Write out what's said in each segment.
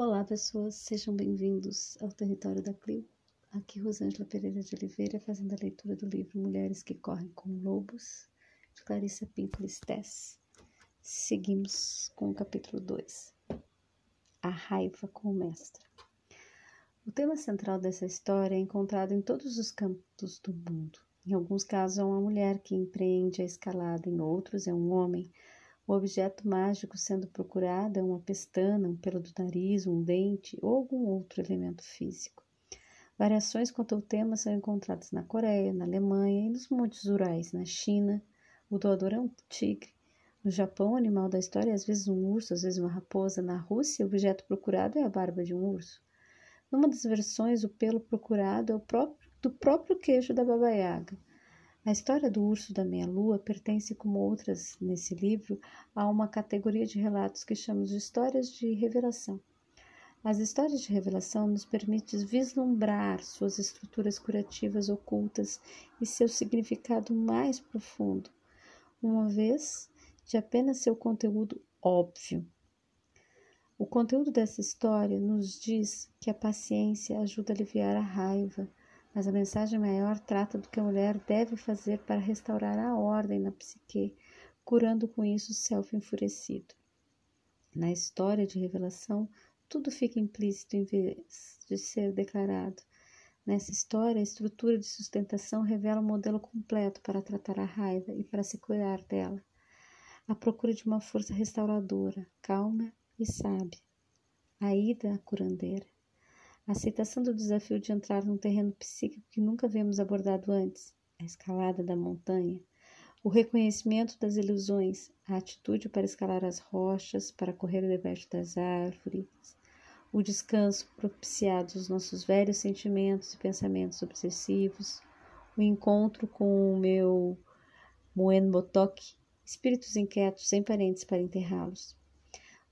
Olá, pessoas, sejam bem-vindos ao território da Clio. Aqui, Rosângela Pereira de Oliveira, fazendo a leitura do livro Mulheres que Correm com Lobos, de Clarissa Pinkola Stess. Seguimos com o capítulo 2, A Raiva com o Mestre. O tema central dessa história é encontrado em todos os campos do mundo. Em alguns casos, é uma mulher que empreende a escalada, em outros, é um homem o objeto mágico sendo procurado é uma pestana, um pelo do nariz, um dente ou algum outro elemento físico. Variações quanto ao tema são encontradas na Coreia, na Alemanha e nos Montes Urais, na China. O doador é um tigre. No Japão, o animal da história é às vezes um urso, às vezes uma raposa. Na Rússia, o objeto procurado é a barba de um urso. Numa das versões, o pelo procurado é o próprio, do próprio queijo da Baba Yaga. A história do urso da meia-lua pertence, como outras nesse livro, a uma categoria de relatos que chamamos de histórias de revelação. As histórias de revelação nos permitem vislumbrar suas estruturas curativas ocultas e seu significado mais profundo, uma vez de apenas seu conteúdo óbvio. O conteúdo dessa história nos diz que a paciência ajuda a aliviar a raiva, mas a mensagem maior trata do que a mulher deve fazer para restaurar a ordem na psique, curando com isso o self enfurecido. Na história de revelação, tudo fica implícito em vez de ser declarado. Nessa história, a estrutura de sustentação revela um modelo completo para tratar a raiva e para se curar dela. A procura de uma força restauradora, calma e sábia. A ida à curandeira. A aceitação do desafio de entrar num terreno psíquico que nunca vemos abordado antes, a escalada da montanha, o reconhecimento das ilusões, a atitude para escalar as rochas, para correr debaixo das árvores, o descanso propiciado aos nossos velhos sentimentos e pensamentos obsessivos, o encontro com o meu Moen Botok, espíritos inquietos sem parentes para enterrá-los,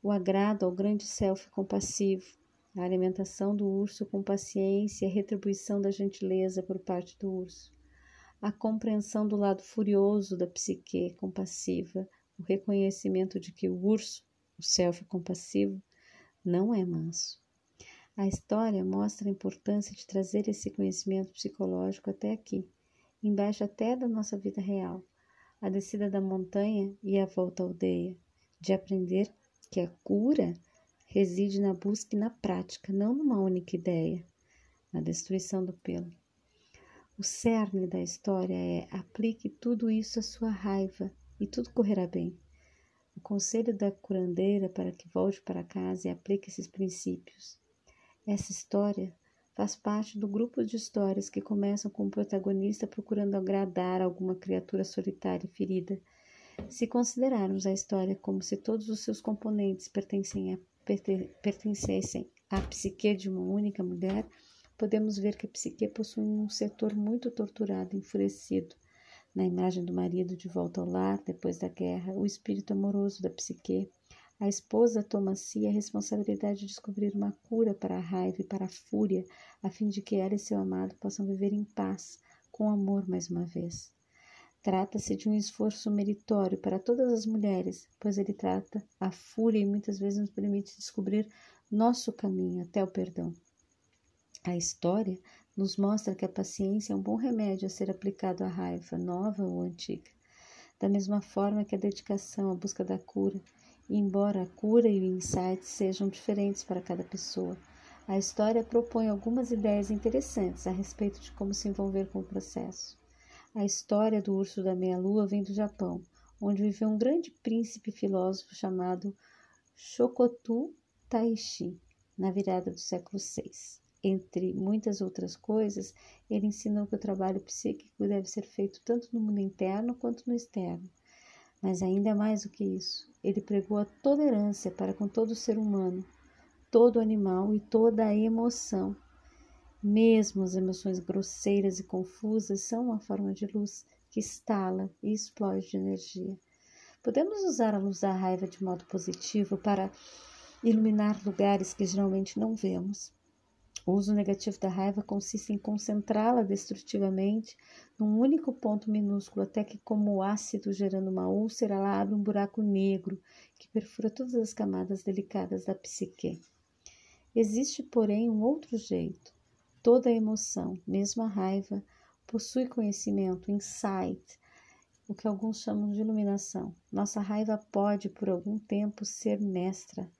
o agrado ao grande self compassivo, a alimentação do urso com paciência e a retribuição da gentileza por parte do urso, a compreensão do lado furioso da psique compassiva, o reconhecimento de que o urso, o self compassivo, não é manso. A história mostra a importância de trazer esse conhecimento psicológico até aqui, embaixo até da nossa vida real, a descida da montanha e a volta à aldeia, de aprender que a cura reside na busca e na prática, não numa única ideia, na destruição do pelo. O cerne da história é aplique tudo isso à sua raiva e tudo correrá bem. O conselho da curandeira para que volte para casa e aplique esses princípios. Essa história faz parte do grupo de histórias que começam com o protagonista procurando agradar alguma criatura solitária e ferida. Se considerarmos a história como se todos os seus componentes pertencem a pertencessem à psique de uma única mulher, podemos ver que a psique possui um setor muito torturado, enfurecido. Na imagem do marido de volta ao lar, depois da guerra, o espírito amoroso da psique, a esposa toma a si a responsabilidade de descobrir uma cura para a raiva e para a fúria, a fim de que ela e seu amado possam viver em paz, com amor mais uma vez. Trata-se de um esforço meritório para todas as mulheres, pois ele trata a fúria e muitas vezes nos permite descobrir nosso caminho até o perdão. A história nos mostra que a paciência é um bom remédio a ser aplicado à raiva, nova ou antiga. Da mesma forma que a dedicação à busca da cura, embora a cura e o insight sejam diferentes para cada pessoa, a história propõe algumas ideias interessantes a respeito de como se envolver com o processo. A história do urso da meia-lua vem do Japão, onde viveu um grande príncipe filósofo chamado Shokotu Taishi, na virada do século VI. Entre muitas outras coisas, ele ensinou que o trabalho psíquico deve ser feito tanto no mundo interno quanto no externo. Mas ainda mais do que isso, ele pregou a tolerância para com todo ser humano, todo animal e toda emoção, mesmo as emoções grosseiras e confusas são uma forma de luz que estala e explode de energia. Podemos usar a luz da raiva de modo positivo para iluminar lugares que geralmente não vemos. O uso negativo da raiva consiste em concentrá-la destrutivamente num único ponto minúsculo, até que, como o ácido gerando uma úlcera, ela abre um buraco negro que perfura todas as camadas delicadas da psique. Existe, porém, um outro jeito. Toda emoção, mesmo a raiva, possui conhecimento, insight, o que alguns chamam de iluminação. Nossa raiva pode, por algum tempo, ser mestra,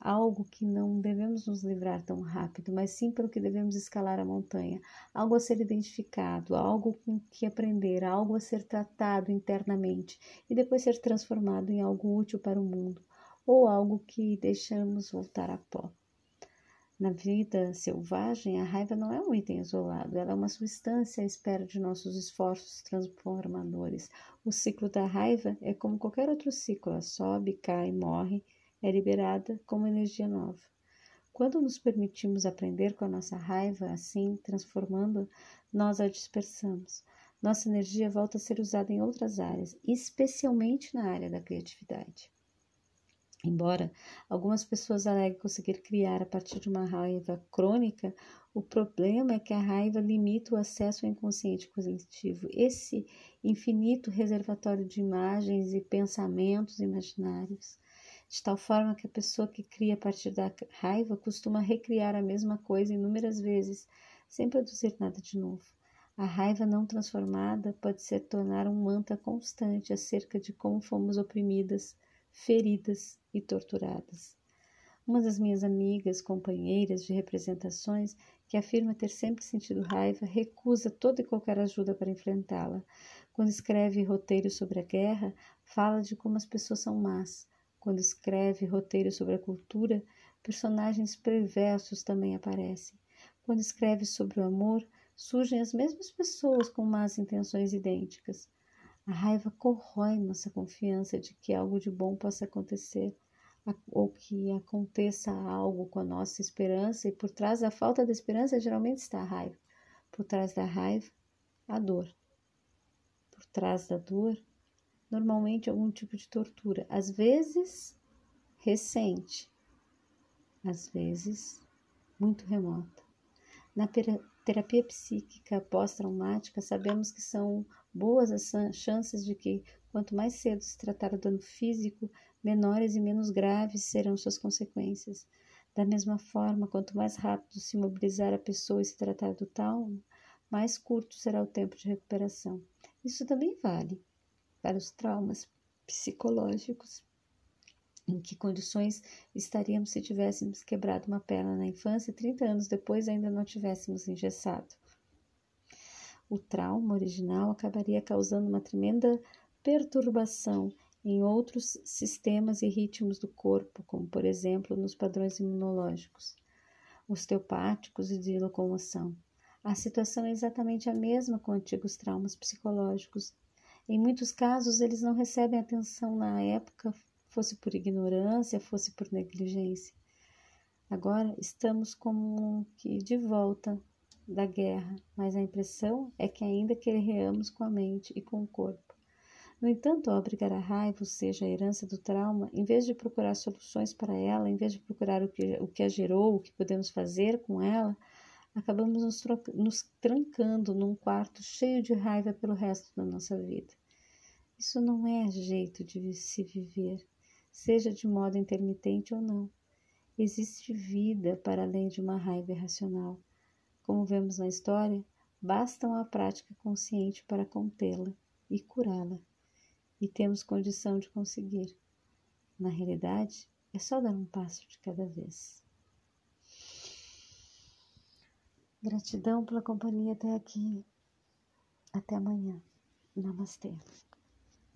algo que não devemos nos livrar tão rápido, mas sim pelo que devemos escalar a montanha, algo a ser identificado, algo com que aprender, algo a ser tratado internamente e depois ser transformado em algo útil para o mundo, ou algo que deixamos voltar a pó. Na vida selvagem, a raiva não é um item isolado, ela é uma substância à espera de nossos esforços transformadores. O ciclo da raiva é como qualquer outro ciclo, ela sobe, cai, morre é liberada como energia nova. Quando nos permitimos aprender com a nossa raiva, assim, transformando, nós a dispersamos. Nossa energia volta a ser usada em outras áreas, especialmente na área da criatividade. Embora algumas pessoas aleguem conseguir criar a partir de uma raiva crônica, o problema é que a raiva limita o acesso ao inconsciente coletivo, esse infinito reservatório de imagens e pensamentos imaginários de tal forma que a pessoa que cria a partir da raiva costuma recriar a mesma coisa inúmeras vezes, sem produzir nada de novo. A raiva não transformada pode se tornar um mantra constante acerca de como fomos oprimidas, feridas e torturadas. Uma das minhas amigas, companheiras de representações, que afirma ter sempre sentido raiva, recusa toda e qualquer ajuda para enfrentá-la. Quando escreve roteiros sobre a guerra, fala de como as pessoas são más, quando escreve roteiros sobre a cultura, personagens perversos também aparecem. Quando escreve sobre o amor, surgem as mesmas pessoas com más intenções idênticas. A raiva corrói nossa confiança de que algo de bom possa acontecer ou que aconteça algo com a nossa esperança, e por trás da falta da esperança geralmente está a raiva. Por trás da raiva, a dor. Por trás da dor, normalmente algum tipo de tortura, às vezes recente, às vezes muito remota. Na terapia psíquica pós-traumática, sabemos que são boas as chances de que, quanto mais cedo se tratar o dano físico, menores e menos graves serão suas consequências. Da mesma forma, quanto mais rápido se mobilizar a pessoa e se tratar do trauma, mais curto será o tempo de recuperação. Isso também vale para os traumas psicológicos. Em que condições estaríamos se tivéssemos quebrado uma perna na infância e 30 anos depois ainda não tivéssemos engessado? O trauma original acabaria causando uma tremenda perturbação em outros sistemas e ritmos do corpo, como por exemplo nos padrões imunológicos, osteopáticos e de locomoção. A situação é exatamente a mesma com antigos traumas psicológicos em muitos casos, eles não recebem atenção na época, fosse por ignorância, fosse por negligência. Agora estamos como que de volta da guerra, mas a impressão é que ainda queremos com a mente e com o corpo. No entanto, ao abrigar a raiva, ou seja, a herança do trauma, em vez de procurar soluções para ela, em vez de procurar o que, o que a gerou, o que podemos fazer com ela, acabamos nos, nos trancando num quarto cheio de raiva pelo resto da nossa vida. Isso não é jeito de se viver, seja de modo intermitente ou não. Existe vida para além de uma raiva irracional. Como vemos na história, basta uma prática consciente para contê-la e curá-la. E temos condição de conseguir. Na realidade, é só dar um passo de cada vez. Gratidão pela companhia até aqui. Até amanhã. Namastê.